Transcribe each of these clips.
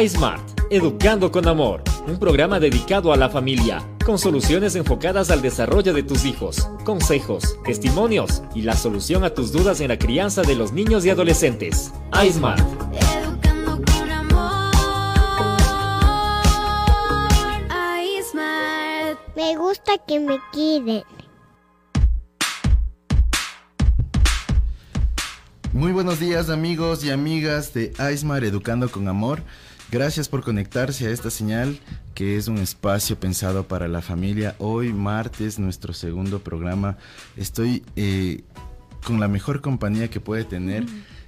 iSmart, Educando con Amor, un programa dedicado a la familia, con soluciones enfocadas al desarrollo de tus hijos, consejos, testimonios y la solución a tus dudas en la crianza de los niños y adolescentes. iSmart. Educando con amor. iSmart. Me gusta que me queden. Muy buenos días amigos y amigas de Aismar Educando con Amor. Gracias por conectarse a esta señal que es un espacio pensado para la familia. Hoy martes, nuestro segundo programa. Estoy eh, con la mejor compañía que puede tener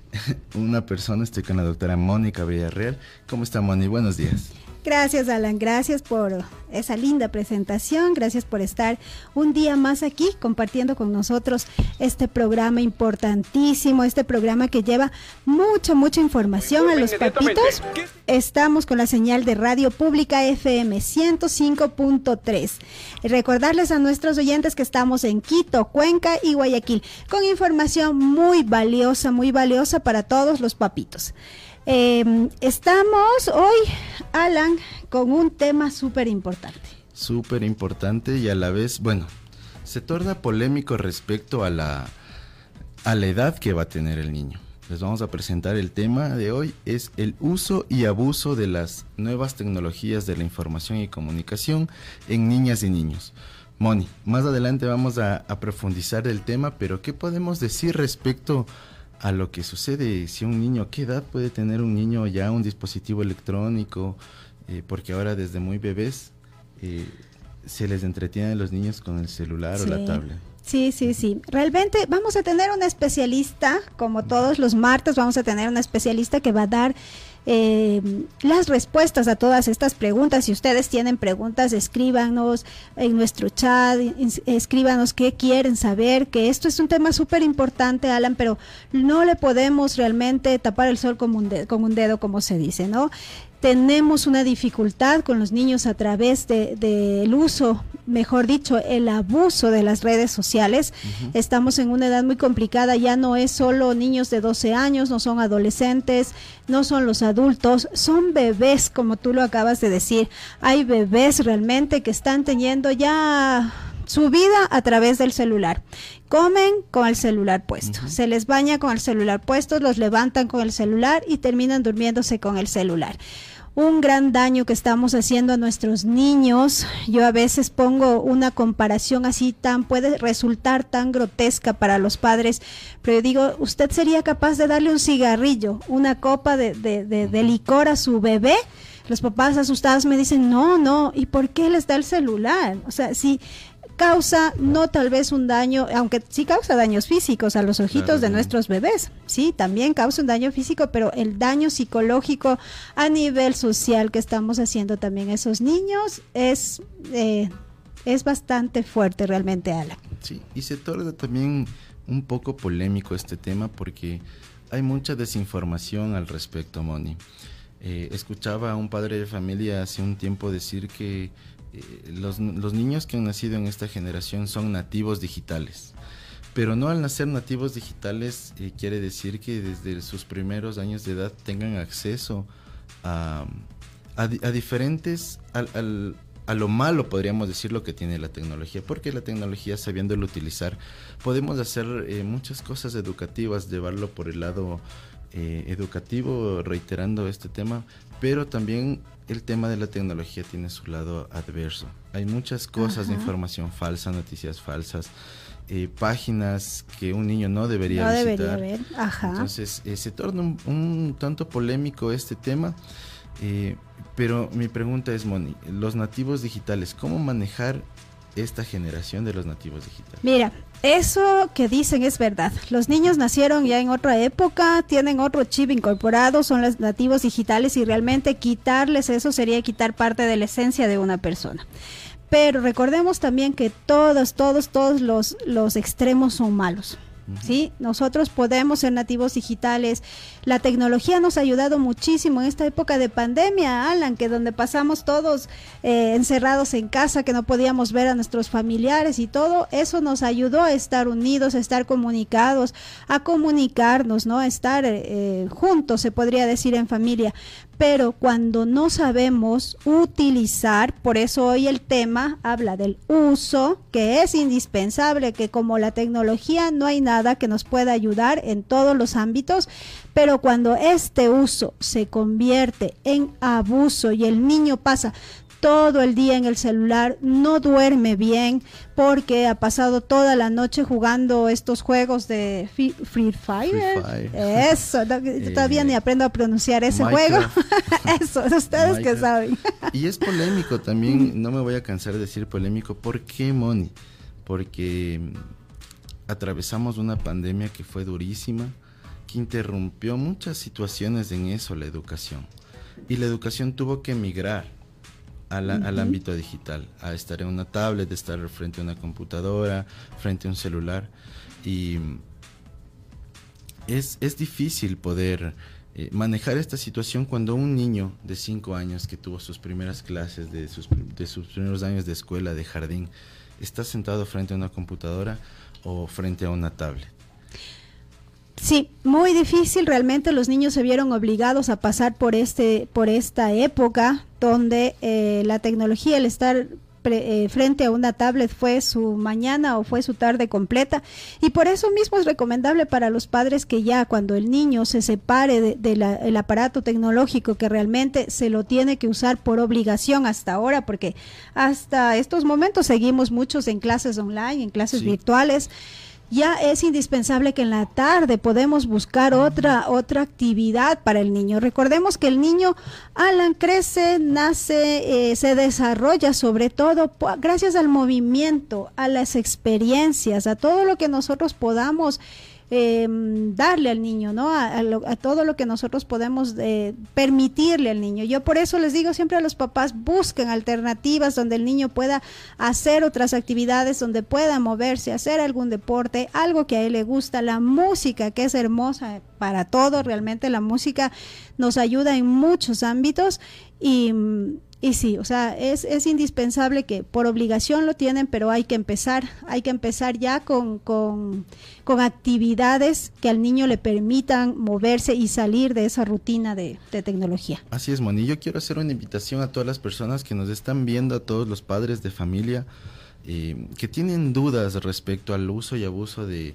una persona. Estoy con la doctora Mónica Villarreal. ¿Cómo está Moni? Buenos días. Gracias, Alan. Gracias por esa linda presentación. Gracias por estar un día más aquí compartiendo con nosotros este programa importantísimo, este programa que lleva mucha, mucha información a los papitos. Estamos con la señal de Radio Pública FM 105.3. Recordarles a nuestros oyentes que estamos en Quito, Cuenca y Guayaquil con información muy valiosa, muy valiosa para todos los papitos. Eh, estamos hoy, Alan, con un tema súper importante. Súper importante y a la vez, bueno, se torna polémico respecto a la, a la edad que va a tener el niño. Les vamos a presentar el tema de hoy, es el uso y abuso de las nuevas tecnologías de la información y comunicación en niñas y niños. Moni, más adelante vamos a, a profundizar el tema, pero ¿qué podemos decir respecto a lo que sucede si un niño, qué edad puede tener un niño ya un dispositivo electrónico, eh, porque ahora desde muy bebés eh, se les entretiene a los niños con el celular o la tablet. Sí, sí, sí. Realmente vamos a tener una especialista, como todos los martes, vamos a tener una especialista que va a dar eh, las respuestas a todas estas preguntas. Si ustedes tienen preguntas, escríbanos en nuestro chat, escríbanos qué quieren saber, que esto es un tema súper importante, Alan, pero no le podemos realmente tapar el sol con un, dedo, con un dedo, como se dice, ¿no? Tenemos una dificultad con los niños a través del de, del uso, mejor dicho, el abuso de las redes sociales. Estamos en una edad muy complicada, ya no es solo niños de 12 años, no son adolescentes, no son los adultos, son bebés, como tú lo acabas de decir. Hay bebés realmente que están teniendo ya su vida a través del celular. Comen con el celular puesto, se les baña con el celular puesto, los levantan con el celular y terminan durmiéndose con el celular. Un gran daño que estamos haciendo a nuestros niños. Yo a veces pongo una comparación así tan, puede resultar tan grotesca para los padres, pero yo digo, ¿usted sería capaz de darle un cigarrillo, una copa de, de, de, de licor a su bebé? Los papás asustados me dicen, no, no, ¿y por qué les da el celular? O sea, si causa no tal vez un daño, aunque sí causa daños físicos a los ojitos Claro, de nuestros bebés, sí, también causa un daño físico, pero el daño psicológico a nivel social que estamos haciendo también a esos niños es, eh, es bastante fuerte realmente, Ala. Sí, y se torna también un poco polémico este tema porque hay mucha desinformación al respecto, Moni. Eh, escuchaba a un padre de familia hace un tiempo decir que eh, los, los niños que han nacido en esta generación son nativos digitales. Pero no al nacer nativos digitales eh, quiere decir que desde sus primeros años de edad tengan acceso a, a a diferentes, al- a lo malo podríamos decir lo que tiene la tecnología, porque la tecnología sabiéndolo utilizar podemos hacer eh, muchas cosas educativas, llevarlo por el lado eh, educativo, reiterando este tema, pero también el tema de la tecnología tiene su lado adverso. Hay muchas cosas de información falsa, noticias falsas, eh, páginas que un niño no debería No visitar. debería haber, ajá. Entonces eh, se torna un, un tanto polémico este tema, eh, pero mi pregunta es, Moni, los nativos digitales, ¿cómo manejar esta generación de los nativos digitales? Mira, eso que dicen es verdad. Los niños nacieron ya en otra época, tienen otro chip incorporado, son los nativos digitales y realmente quitarles eso sería quitar parte de la esencia de una persona. Pero recordemos también que todos, todos, todos los, los extremos son malos. ¿Sí? Nosotros podemos ser nativos digitales. La tecnología nos ha ayudado muchísimo en esta época de pandemia, Alan, que donde pasamos todos eh, encerrados en casa, que no podíamos ver a nuestros familiares y todo, eso nos ayudó a estar unidos, a estar comunicados, a comunicarnos, ¿no? A estar eh, juntos, se podría decir, en familia pero cuando no sabemos utilizar, por eso hoy el tema habla del uso, que es indispensable, que como la tecnología no hay nada que nos pueda ayudar en todos los ámbitos, pero cuando este uso se convierte en abuso y el niño pasa todo el día en el celular, no duerme bien porque ha pasado toda la noche jugando estos juegos de Free, Fire. Eso, todavía ni aprendo a pronunciar ese juego. Eso, ustedes que saben. y es polémico también, no me voy a cansar de decir polémico. ¿Por qué, Moni? Porque atravesamos una pandemia que fue durísima, que interrumpió muchas situaciones en eso, la educación. Y la educación tuvo que emigrar al, ámbito digital, a estar en una tablet, estar frente a una computadora, frente a un celular. Y es, es difícil poder eh, manejar esta situación cuando un niño de 5 años que tuvo sus primeras clases, de sus, de sus primeros años de escuela, de jardín, está sentado frente a una computadora o frente a una tablet. Sí, muy difícil. Realmente los niños se vieron obligados a pasar por este, por esta época donde eh, la tecnología, el estar eh, frente a una tablet fue su mañana o fue su tarde completa. Y por eso mismo es recomendable para los padres que ya cuando el niño se separe del de, aparato tecnológico que realmente se lo tiene que usar por obligación hasta ahora porque hasta estos momentos seguimos muchos en clases online, en clases virtuales ya es indispensable que en la tarde podemos buscar otra otra actividad para el niño. Recordemos que el niño Alan crece, nace, eh, se desarrolla sobre todo gracias al movimiento, a las experiencias, a todo lo que nosotros podamos eh, darle al niño, ¿no? A, todo lo que nosotros podemos eh, permitirle al niño. Yo por eso les digo siempre a los papás, busquen alternativas donde el niño pueda hacer otras actividades, donde pueda moverse, hacer algún deporte, algo que a él le gusta, la música, que es hermosa para todo, realmente la música nos ayuda en muchos ámbitos y y sí, o sea, es, es indispensable que por obligación lo tienen, pero hay que empezar, hay que empezar ya con, con, con actividades que al niño le permitan moverse y salir de esa rutina de, tecnología. Así es, Moni. Yo quiero hacer una invitación a todas las personas que nos están viendo, a todos los padres de familia, eh, que tienen dudas respecto al uso y abuso de,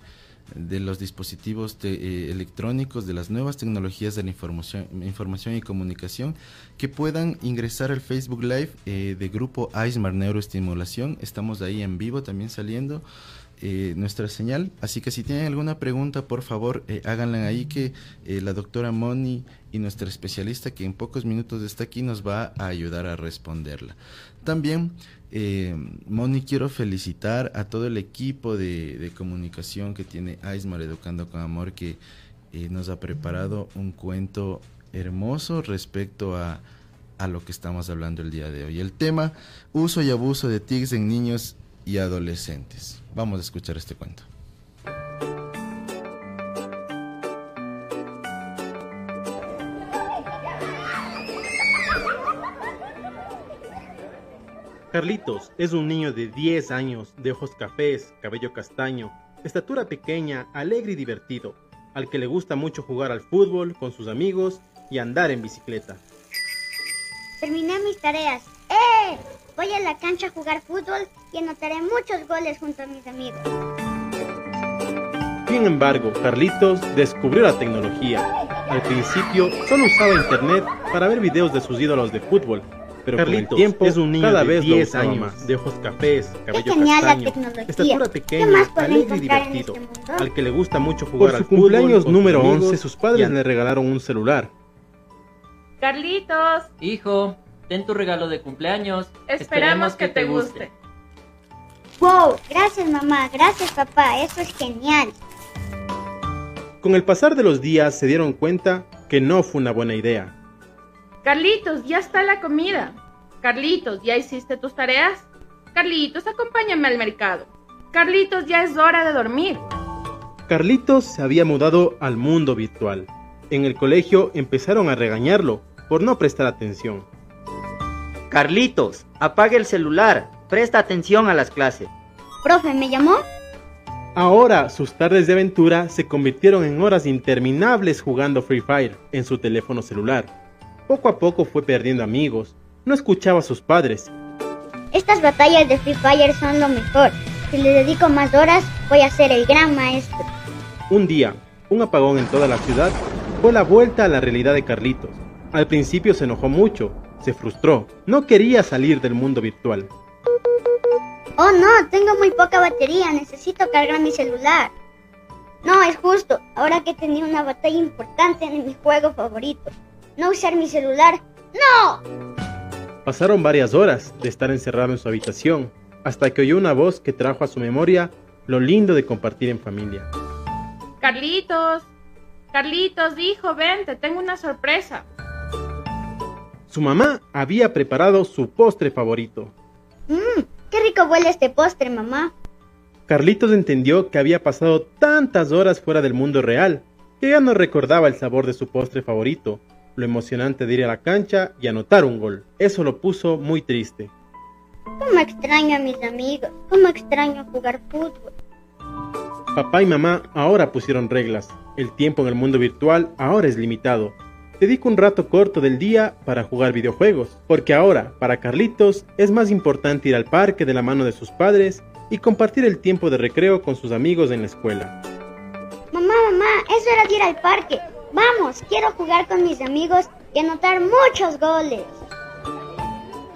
de los dispositivos eh, electrónicos, de las nuevas tecnologías de la información, información y comunicación, que puedan ingresar al Facebook Live eh, de grupo AISMAR Neuroestimulación. Estamos ahí en vivo también saliendo. Eh, nuestra señal. Así que si tienen alguna pregunta, por favor, háganla ahí que la doctora Moni y nuestra especialista, que en pocos minutos está aquí, nos va a ayudar a responderla. También eh, Moni, quiero felicitar a todo el equipo de, comunicación que tiene Aismar Educando con Amor, que eh, nos ha preparado un cuento hermoso respecto a, a, lo que estamos hablando el día de hoy. El tema, uso y abuso de TICs en niños y adolescentes. Vamos a escuchar este cuento. Carlitos es un niño de 10 años, de ojos cafés, cabello castaño, estatura pequeña, alegre y divertido, al que le gusta mucho jugar al fútbol con sus amigos y andar en bicicleta. Terminé mis tareas. ¡Eh! Voy a la cancha a jugar fútbol y anotaré muchos goles junto a mis amigos. Sin embargo, Carlitos descubrió la tecnología. Al principio solo usaba internet para ver videos de sus ídolos de fútbol, pero Carlitos tiempo es un niño cada de vez 10 años, de ojos cafés, cabello castaño, estatura pequeña, alegre y divertido, este al que le gusta mucho jugar Por su cumpleaños número 11, sus padres le regalaron un celular. Carlitos. Hijo, ten tu regalo de cumpleaños. Esperamos, que, te guste. Wow, gracias mamá, gracias papá, eso es genial. Con el pasar de los días se dieron cuenta que no fue una buena idea. Carlitos, ya está la comida. Carlitos, ¿ya hiciste tus tareas? Carlitos, acompáñame al mercado. Carlitos, ya es hora de dormir. Carlitos se había mudado al mundo virtual. En el colegio empezaron a regañarlo por no prestar atención. Carlitos, apague el celular, presta atención a las clases. Profe, ¿me llamó? Ahora sus tardes de aventura se convirtieron en horas interminables jugando Free Fire en su teléfono celular. Poco a poco fue perdiendo amigos, no escuchaba a sus padres. Estas batallas de Free Fire son lo mejor. Si le dedico más horas, voy a ser el gran maestro. Un día, un apagón en toda la ciudad fue la vuelta a la realidad de Carlitos. Al principio se enojó mucho, se frustró, no quería salir del mundo virtual. Oh no, tengo muy poca batería, necesito cargar mi celular. No, es justo, ahora que tenía una batalla importante en mi juego favorito. No usar mi celular. ¡No! Pasaron varias horas de estar encerrado en su habitación, hasta que oyó una voz que trajo a su memoria lo lindo de compartir en familia. Carlitos, Carlitos, hijo, ven, te tengo una sorpresa. Su mamá había preparado su postre favorito. Mmm, qué rico huele este postre, mamá. Carlitos entendió que había pasado tantas horas fuera del mundo real que ya no recordaba el sabor de su postre favorito, lo emocionante de ir a la cancha y anotar un gol. Eso lo puso muy triste. ¿Cómo extraño a mis amigos? ¿Cómo extraño jugar fútbol? Papá y mamá ahora pusieron reglas. El tiempo en el mundo virtual ahora es limitado. Dedico un rato corto del día para jugar videojuegos, porque ahora, para Carlitos, es más importante ir al parque de la mano de sus padres y compartir el tiempo de recreo con sus amigos en la escuela. Mamá, mamá, es hora de ir al parque. Vamos, quiero jugar con mis amigos y anotar muchos goles.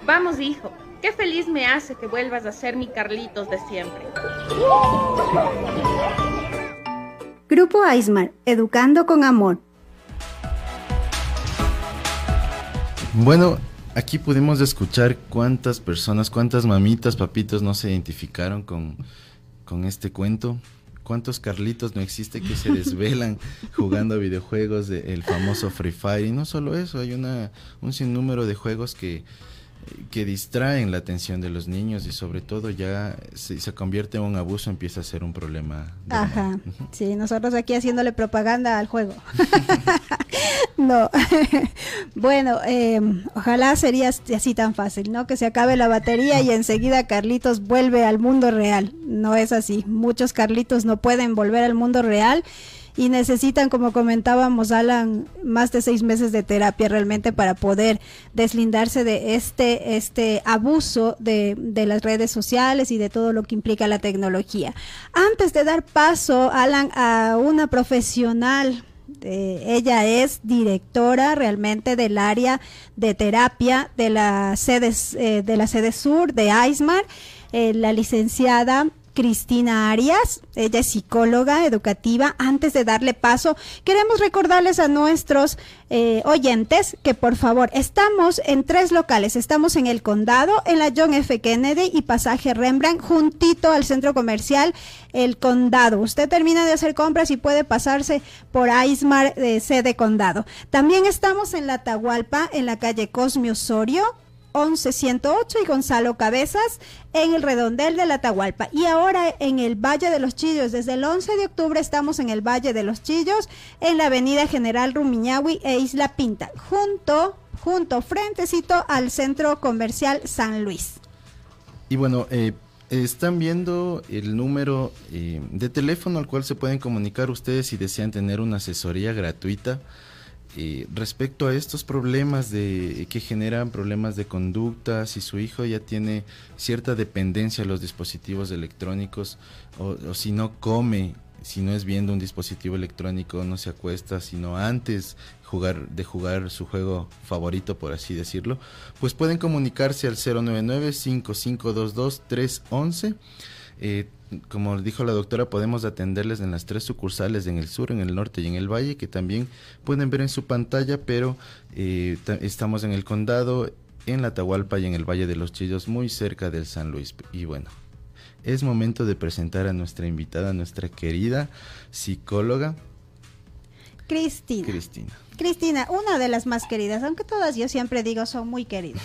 Vamos, hijo. Qué feliz me hace que vuelvas a ser mi Carlitos de siempre. Grupo Aismar, Educando con Amor. Bueno, aquí pudimos escuchar cuántas personas, cuántas mamitas, papitos no se identificaron con, con este cuento. ¿Cuántos Carlitos no existe que se desvelan jugando videojuegos del famoso Free Fire? Y no solo eso, hay una, un sinnúmero de juegos que, que distraen la atención de los niños y sobre todo ya si se convierte en un abuso empieza a ser un problema. Ajá, sí, nosotros aquí haciéndole propaganda al juego. no, bueno, eh, ojalá sería así tan fácil, ¿no? Que se acabe la batería y enseguida Carlitos vuelve al mundo real. No es así, muchos Carlitos no pueden volver al mundo real y necesitan, como comentábamos, Alan, más de seis meses de terapia realmente para poder deslindarse de este, este abuso de, de las redes sociales y de todo lo que implica la tecnología. Antes de dar paso, Alan, a una profesional eh, ella es directora realmente del área de terapia de la sede, eh, de la sede sur de AISMAR, eh, la licenciada Cristina Arias, ella es psicóloga educativa. Antes de darle paso, queremos recordarles a nuestros eh, oyentes que por favor estamos en tres locales. Estamos en el condado, en la John F. Kennedy y pasaje Rembrandt, juntito al centro comercial El Condado. Usted termina de hacer compras y puede pasarse por Aismar de sede condado. También estamos en la Tahualpa, en la calle Cosme Osorio, 11108 y Gonzalo Cabezas en el redondel de la Atahualpa. Y ahora en el Valle de los Chillos, desde el 11 de octubre estamos en el Valle de los Chillos, en la Avenida General Rumiñahui e Isla Pinta, junto, junto, frentecito al Centro Comercial San Luis. Y bueno, eh, están viendo el número eh, de teléfono al cual se pueden comunicar ustedes si desean tener una asesoría gratuita eh, respecto a estos problemas de que generan problemas de conducta, si su hijo ya tiene cierta dependencia a los dispositivos electrónicos o, o si no come, si no es viendo un dispositivo electrónico, no se acuesta, sino antes jugar, de jugar su juego favorito, por así decirlo, pues pueden comunicarse al 099-5522-311. Eh, como dijo la doctora, podemos atenderles en las tres sucursales, en el sur, en el norte y en el valle, que también pueden ver en su pantalla, pero eh, ta- estamos en el condado, en la Atahualpa y en el Valle de los Chillos, muy cerca del San Luis. Y bueno, es momento de presentar a nuestra invitada, nuestra querida psicóloga Cristina. Cristina. Cristina, una de las más queridas, aunque todas yo siempre digo son muy queridas.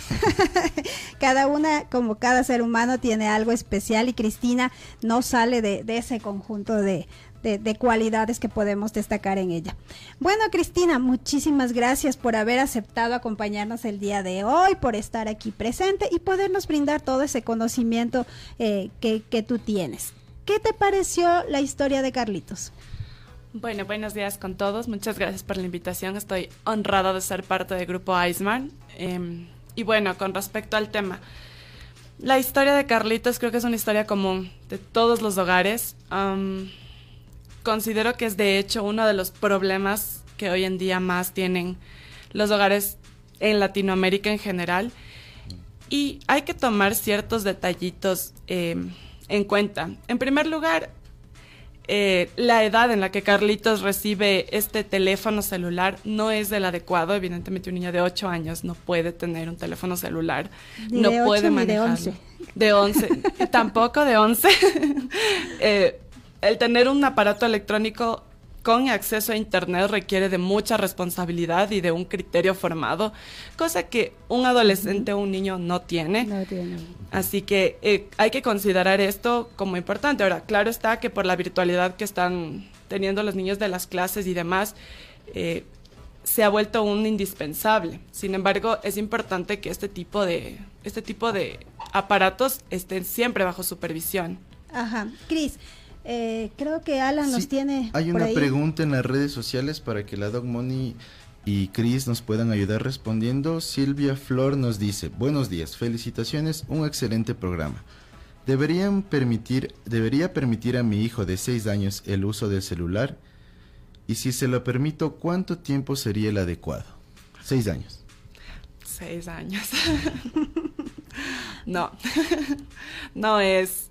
cada una, como cada ser humano, tiene algo especial y Cristina no sale de, de ese conjunto de, de, de, cualidades que podemos destacar en ella. Bueno, Cristina, muchísimas gracias por haber aceptado acompañarnos el día de hoy, por estar aquí presente y podernos brindar todo ese conocimiento eh, que, que tú tienes. ¿Qué te pareció la historia de Carlitos? Bueno, buenos días con todos. Muchas gracias por la invitación. Estoy honrada de ser parte del grupo Iceman. Eh, y bueno, con respecto al tema, la historia de Carlitos creo que es una historia común de todos los hogares. Considero que es de hecho uno de los problemas que hoy en día más tienen los hogares en Latinoamérica en general. Y hay que tomar ciertos detallitos eh, en cuenta. En primer lugar, eh, la edad en la que Carlitos recibe este teléfono celular no es del adecuado. Evidentemente, un niño de 8 años no puede tener un teléfono celular. No de puede 8 ni manejarlo. de 11. De 11. Tampoco de 11. Eh, el tener un aparato electrónico con acceso a Internet requiere de mucha responsabilidad y de un criterio formado, cosa que un adolescente o un niño no tiene. No tiene. Así que eh, hay que considerar esto como importante. Ahora, claro está que por la virtualidad que están teniendo los niños de las clases y demás, eh, se ha vuelto un indispensable. Sin embargo, es importante que este tipo de, este tipo de aparatos estén siempre bajo supervisión. Ajá. Cris, eh, creo que Alan nos tiene. Hay por una ahí. pregunta en las redes sociales para que la Doc Money y Chris nos puedan ayudar respondiendo. Silvia Flor nos dice, buenos días, felicitaciones, un excelente programa. Deberían permitir, debería permitir a mi hijo de 6 años el uso del celular y si se lo permito, ¿cuánto tiempo sería el adecuado? 6 años. Seis años. no, no es,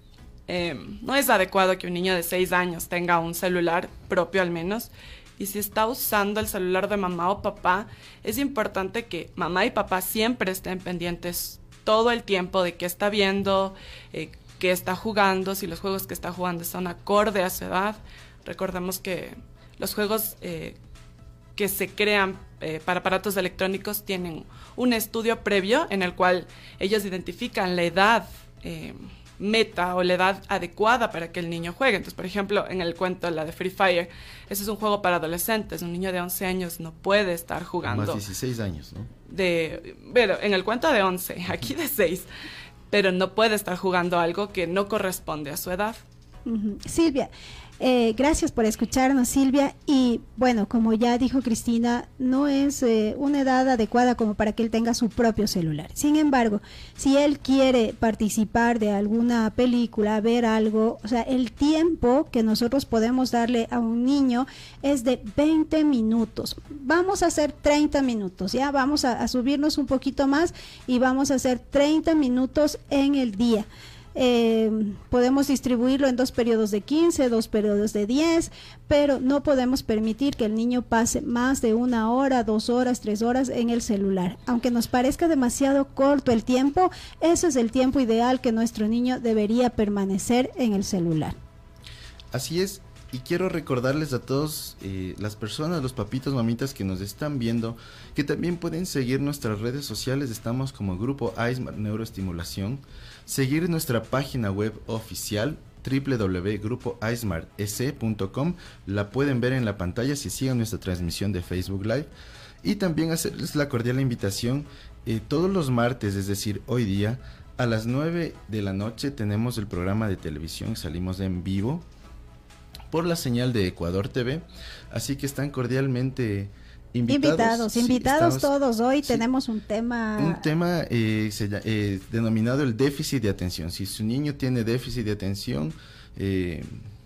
eh, no es adecuado que un niño de seis años tenga un celular propio al menos. Y si está usando el celular de mamá o papá, es importante que mamá y papá siempre estén pendientes todo el tiempo de qué está viendo, eh, qué está jugando, si los juegos que está jugando son acorde a su edad. Recordemos que los juegos eh, que se crean eh, para aparatos electrónicos tienen un estudio previo en el cual ellos identifican la edad eh, meta o la edad adecuada para que el niño juegue. Entonces, por ejemplo, en el cuento, la de Free Fire, ese es un juego para adolescentes. Un niño de 11 años no puede estar jugando Más 16 años, ¿no? de, bueno, en el cuento de 11, aquí de 6, pero no puede estar jugando algo que no corresponde a su edad. Silvia, eh, gracias por escucharnos, Silvia. Y bueno, como ya dijo Cristina, no es eh, una edad adecuada como para que él tenga su propio celular. Sin embargo, si él quiere participar de alguna película, ver algo, o sea, el tiempo que nosotros podemos darle a un niño es de 20 minutos. Vamos a hacer 30 minutos, ¿ya? Vamos a, a subirnos un poquito más y vamos a hacer 30 minutos en el día. Eh, podemos distribuirlo en dos periodos de 15, dos periodos de 10, pero no podemos permitir que el niño pase más de una hora, dos horas, tres horas en el celular. Aunque nos parezca demasiado corto el tiempo, ese es el tiempo ideal que nuestro niño debería permanecer en el celular. Así es, y quiero recordarles a todos eh, las personas, los papitos, mamitas que nos están viendo, que también pueden seguir nuestras redes sociales, estamos como Grupo AISMAR Neuroestimulación, seguir nuestra página web oficial www.grupoaismartec.com, la pueden ver en la pantalla si siguen nuestra transmisión de Facebook Live, y también hacerles la cordial invitación, eh, todos los martes, es decir, hoy día, a las 9 de la noche tenemos el programa de televisión, salimos en vivo por la señal de Ecuador TV, así que están cordialmente invitados. Invitados, Sí, invitados estamos- todos. Hoy sí. tenemos un tema. Un tema eh, se eh, denominado el déficit de atención. Si su niño tiene déficit de atención, eh,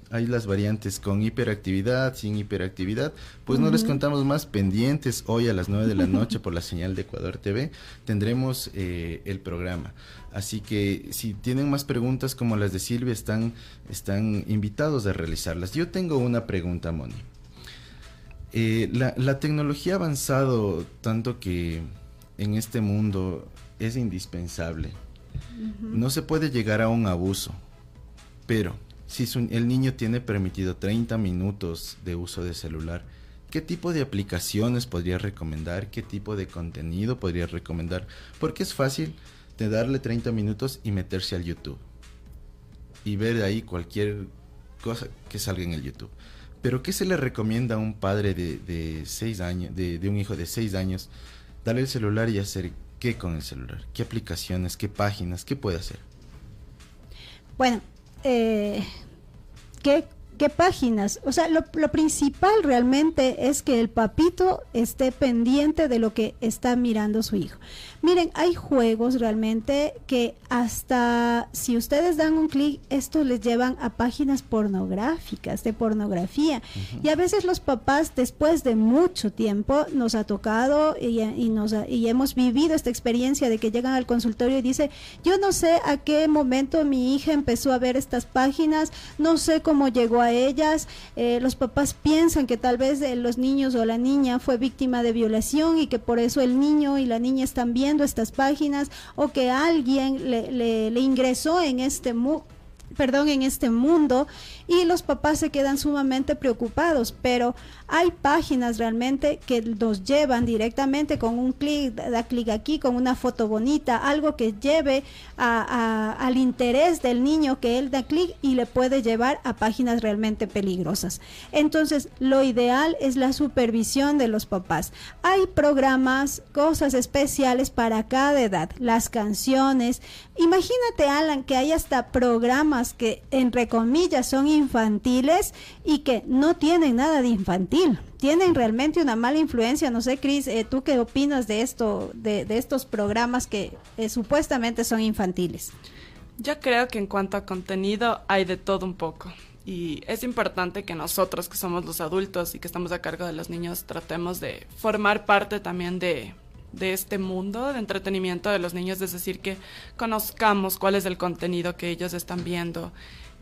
hay las variantes con hiperactividad, sin hiperactividad. Pues no les contamos más pendientes. Hoy a las 9 de la noche por la señal de Ecuador TV tendremos eh, el programa. Así que si tienen más preguntas como las de Silvia, están, están invitados a realizarlas. Yo tengo una pregunta, Moni. Eh, la, la tecnología ha avanzado tanto que en este mundo es indispensable. No se puede llegar a un abuso, pero si su- el niño tiene permitido 30 minutos de uso de celular, ¿qué tipo de aplicaciones podría recomendar? ¿Qué tipo de contenido podría recomendar? Porque es fácil de darle 30 minutos y meterse al YouTube y ver ahí cualquier cosa que salga en el YouTube. Pero ¿qué se le recomienda a un padre de, de seis años, de, de un hijo de seis años, darle el celular y hacer qué con el celular? ¿Qué aplicaciones, qué páginas, qué puede hacer? Bueno, eh, ¿qué, ¿qué páginas? O sea, lo, lo principal realmente es que el papito esté pendiente de lo que está mirando su hijo. Miren, hay juegos realmente que hasta si ustedes dan un clic, esto les llevan a páginas pornográficas, de pornografía. Y a veces los papás, después de mucho tiempo, nos ha tocado y, y nos ha- y hemos vivido esta experiencia de que llegan al consultorio y dice, yo no sé a qué momento mi hija empezó a ver estas páginas, no sé cómo llegó a ellas. Eh, los papás piensan que tal vez eh, los niños o la niña fue víctima de violación y que por eso el niño y la niña están viendo estas páginas o que alguien le, ingresó en este perdón, en este mundo y los papás se quedan sumamente preocupados, pero hay páginas realmente que nos llevan directamente con un clic, da clic aquí, con una foto bonita, algo que lleve a- al interés del niño que él da clic y le puede llevar a páginas realmente peligrosas. Entonces, lo ideal es la supervisión de los papás. Hay programas, cosas especiales para cada edad, las canciones. Imagínate, Alan, que hay hasta programas que, entre comillas, son infantiles y que no tienen nada de infantil. Tienen realmente una mala influencia. No sé, Cris, eh, ¿tú qué opinas de esto, de, estos programas que eh, supuestamente son infantiles? Yo creo que en cuanto a contenido hay de todo un poco. Y es importante que nosotros, que somos los adultos y que estamos a cargo de los niños, tratemos de formar parte también de, de este mundo de entretenimiento de los niños, es decir, que conozcamos cuál es el contenido que ellos están viendo,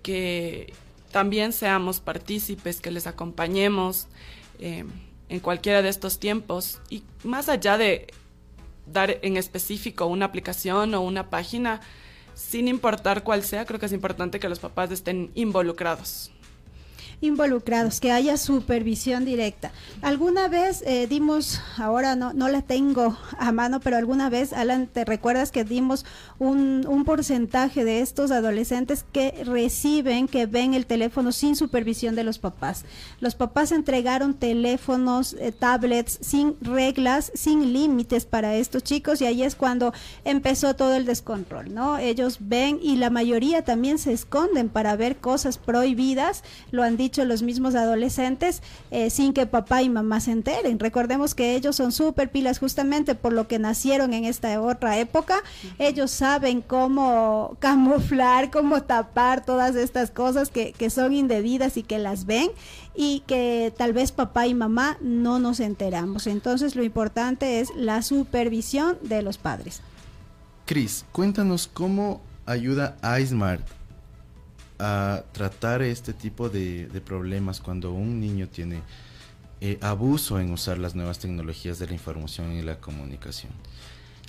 que también seamos partícipes, que les acompañemos eh, en cualquiera de estos tiempos. Y más allá de dar en específico una aplicación o una página, sin importar cuál sea, creo que es importante que los papás estén involucrados. Involucrados, que haya supervisión directa. Alguna vez eh, dimos, ahora no, no la tengo a mano, pero alguna vez, Alan, ¿te recuerdas que dimos un, un porcentaje de estos adolescentes que reciben, que ven el teléfono sin supervisión de los papás? Los papás entregaron teléfonos, eh, tablets, sin reglas, sin límites para estos chicos y ahí es cuando empezó todo el descontrol, ¿no? Ellos ven y la mayoría también se esconden para ver cosas prohibidas, lo han dicho los mismos adolescentes, eh, sin que papá y mamá se enteren. Recordemos que ellos son súper pilas justamente por lo que nacieron en esta otra época. Ellos saben cómo camuflar, cómo tapar todas estas cosas que, que son indebidas y que las ven y que tal vez papá y mamá no nos enteramos. Entonces lo importante es la supervisión de los padres. Cris, cuéntanos cómo ayuda iSmart a tratar este tipo de, de problemas cuando un niño tiene eh, abuso en usar las nuevas tecnologías de la información y la comunicación.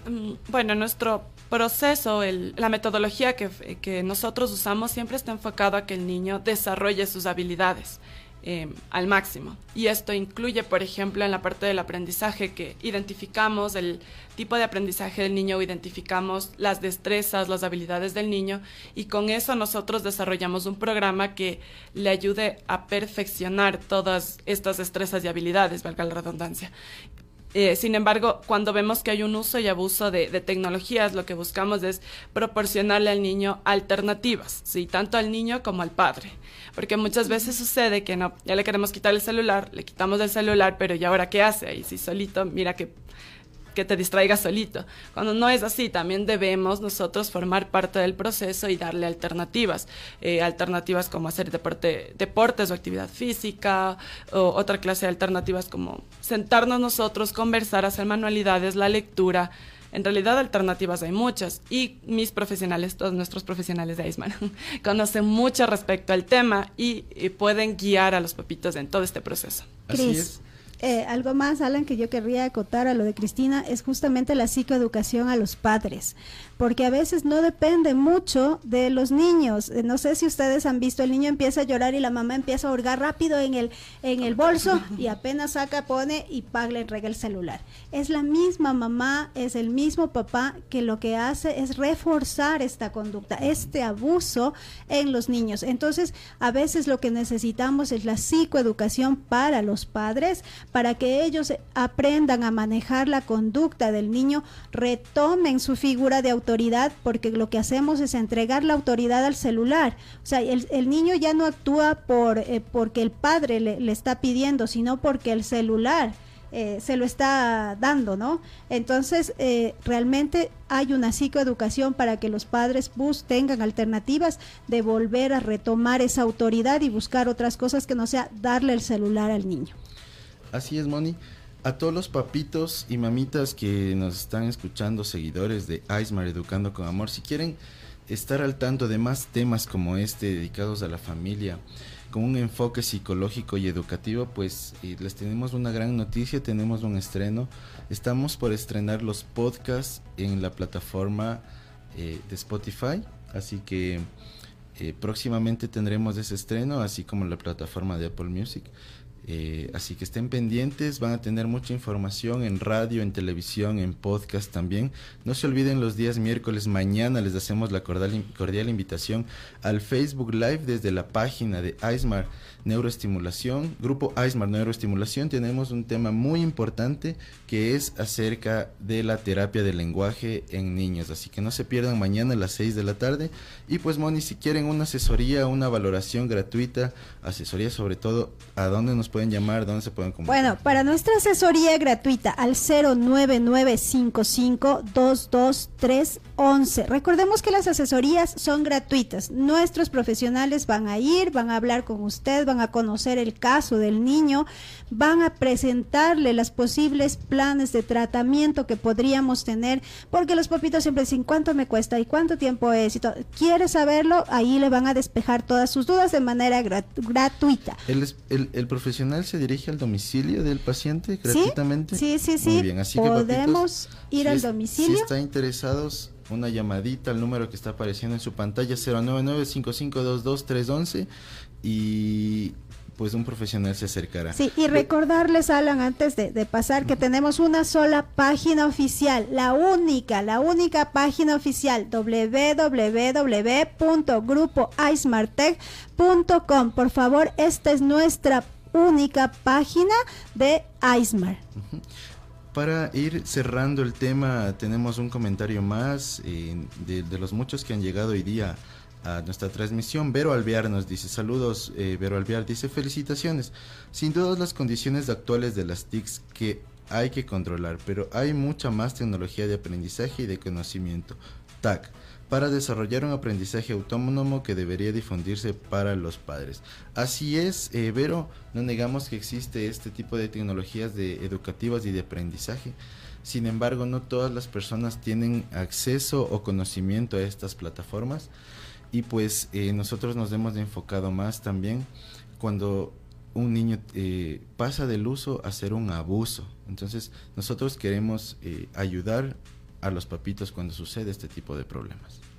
Mm, Bueno, nuestro proceso, el- la metodología que, que nosotros usamos siempre está enfocado a que el niño desarrolle sus habilidades eh, al máximo. Y esto incluye, por ejemplo, en la parte del aprendizaje que identificamos el tipo de aprendizaje del niño, identificamos las destrezas, las habilidades del niño y con eso nosotros desarrollamos un programa que le ayude a perfeccionar todas estas destrezas y habilidades, valga la redundancia. Eh, sin embargo, cuando vemos que hay un uso y abuso de, de tecnologías, lo que buscamos es proporcionarle al niño alternativas, ¿sí? tanto al niño como al padre. Porque muchas veces sucede que no, ya le queremos quitar el celular, le quitamos el celular, pero ¿y ahora qué hace? Ahí sí solito, mira que que te distraiga solito. Cuando no es así, también debemos nosotros formar parte del proceso y darle alternativas. Eh, alternativas como hacer deporte, deportes o actividad física, o otra clase de alternativas como sentarnos nosotros, conversar, hacer manualidades, la lectura. En realidad alternativas hay muchas y mis profesionales, todos nuestros profesionales de Eisman, conocen mucho respecto al tema y, y pueden guiar a los papitos en todo este proceso. Así es. Eh, algo más, Alan, que yo querría acotar a lo de Cristina, es justamente la psicoeducación a los padres, porque a veces no depende mucho de los niños. Eh, no sé si ustedes han visto, el niño empieza a llorar y la mamá empieza a hurgar rápido en el, en el bolso y apenas saca, pone y paga, le entrega el celular. Es la misma mamá, es el mismo papá que lo que hace es reforzar esta conducta, este abuso en los niños. Entonces, a veces lo que necesitamos es la psicoeducación para los padres, para que ellos aprendan a manejar la conducta del niño, retomen su figura de autoridad, porque lo que hacemos es entregar la autoridad al celular. O sea, el, el niño ya no actúa por eh, porque el padre le, está pidiendo, sino porque el celular eh, se lo está dando, ¿no? Entonces, eh, realmente hay una psicoeducación para que los padres bus tengan alternativas de volver a retomar esa autoridad y buscar otras cosas que no sea darle el celular al niño. Así es, Moni. A todos los papitos y mamitas que nos están escuchando, seguidores de Aismar Educando con Amor, si quieren estar al tanto de más temas como este dedicados a la familia, con un enfoque psicológico y educativo, pues les tenemos una gran noticia, tenemos un estreno. Estamos por estrenar los podcasts en la plataforma eh, de Spotify, así que eh, próximamente tendremos ese estreno, así como la plataforma de Apple Music. Eh, así que estén pendientes, van a tener mucha información en radio, en televisión, en podcast también. No se olviden los días miércoles, mañana les hacemos la cordial, cordial invitación al Facebook Live desde la página de Aismar Neuroestimulación, Grupo Aismar Neuroestimulación. Tenemos un tema muy importante que es acerca de la terapia del lenguaje en niños. Así que no se pierdan mañana a las 6 de la tarde. Y pues Moni, si quieren una asesoría, una valoración gratuita, asesoría sobre todo, ¿a dónde nos pueden llamar? ¿Dónde se pueden comunicar? Bueno, para nuestra asesoría gratuita al 09955-22311. Recordemos que las asesorías son gratuitas. Nuestros profesionales van a ir, van a hablar con usted, van a conocer el caso del niño, van a presentarle las posibles planes de tratamiento que podríamos tener, porque los papitos siempre dicen cuánto me cuesta y cuánto tiempo es y todo. ¿Quiere saberlo? Ahí le van a despejar todas sus dudas de manera grat- gratuita. ¿El, el, el profesional se dirige al domicilio del paciente gratuitamente? Sí, sí, sí. Muy bien, así que Podemos papitos, ir si al es- domicilio. Si está interesados, una llamadita al número que está apareciendo en su pantalla 099-5522-311 y pues un profesional se acercará. Sí, y recordarles, Alan, antes de, de pasar, que tenemos una sola página oficial, la única, la única página oficial, www.grupoaismartech.com. Por favor, esta es nuestra única página de Aismar. Para ir cerrando el tema, tenemos un comentario más eh, de, los muchos que han llegado hoy día a nuestra transmisión. Vero Alvear nos dice, saludos, eh, Vero Alvear dice, felicitaciones. Sin duda las condiciones actuales de las TICs que hay que controlar, pero hay mucha más tecnología de aprendizaje y de conocimiento. TAC para desarrollar un aprendizaje autónomo que debería difundirse para los padres. Así es, eh, Vero, no negamos que existe este tipo de tecnologías educativas y de aprendizaje. Sin embargo, no todas las personas tienen acceso o conocimiento a estas plataformas y pues eh, nosotros nos hemos enfocado más también cuando un niño eh, pasa del uso a ser un abuso. Entonces nosotros queremos eh, ayudar a los papitos cuando sucede este tipo de problemas.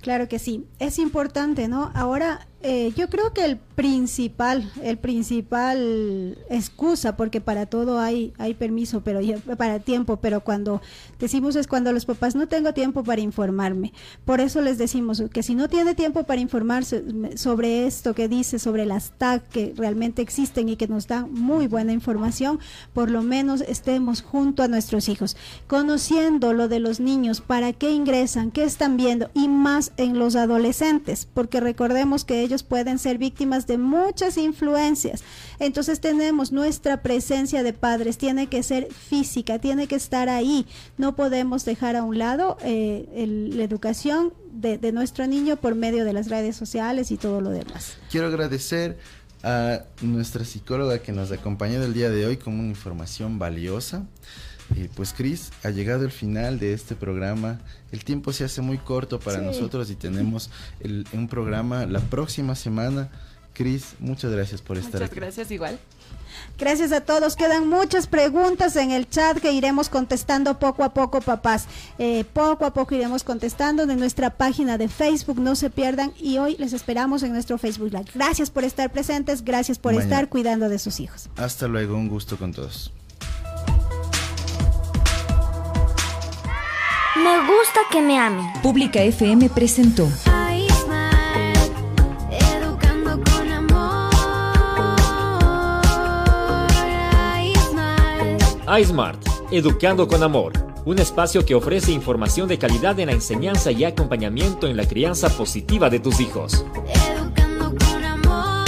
Claro que sí, es importante, ¿no? Ahora, eh, yo creo que el principal, el principal excusa, porque para todo hay, hay permiso, pero para tiempo, pero cuando decimos es cuando los papás no tengo tiempo para informarme. Por eso les decimos que si no tiene tiempo para informarse sobre esto que dice, sobre las TAC que realmente existen y que nos dan muy buena información, por lo menos estemos junto a nuestros hijos, conociendo lo de los niños, para qué ingresan, qué están viendo y más en los adolescentes, porque recordemos que ellos pueden ser víctimas de muchas influencias. Entonces tenemos nuestra presencia de padres, tiene que ser física, tiene que estar ahí. No podemos dejar a un lado eh, la educación de, de nuestro niño por medio de las redes sociales y todo lo demás. Quiero agradecer a nuestra psicóloga que nos acompañó el día de hoy con una información valiosa. Eh, pues Cris, ha llegado el final de este programa. El tiempo se hace muy corto para Sí. nosotros y tenemos el- un programa la próxima semana Cris, muchas gracias por estar Muchas aquí. gracias igual. Gracias a todos. Quedan muchas preguntas en el chat que iremos contestando poco a poco, papás. Eh, poco a poco iremos contestando de nuestra página de Facebook. No se pierdan. Y hoy les esperamos en nuestro Facebook Live. Gracias por estar presentes. Gracias por Mañana. estar cuidando de sus hijos. Hasta luego, un gusto con todos. Me gusta que me amen. Pública FM presentó iSmart, educando con amor. iSmart. iSmart, Educando con Amor, un espacio que ofrece información de calidad en la enseñanza y acompañamiento en la crianza positiva de tus hijos. Educando con amor.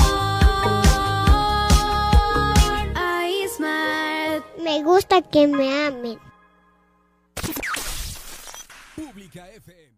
iSmart. Me gusta que me amen. Pública FM.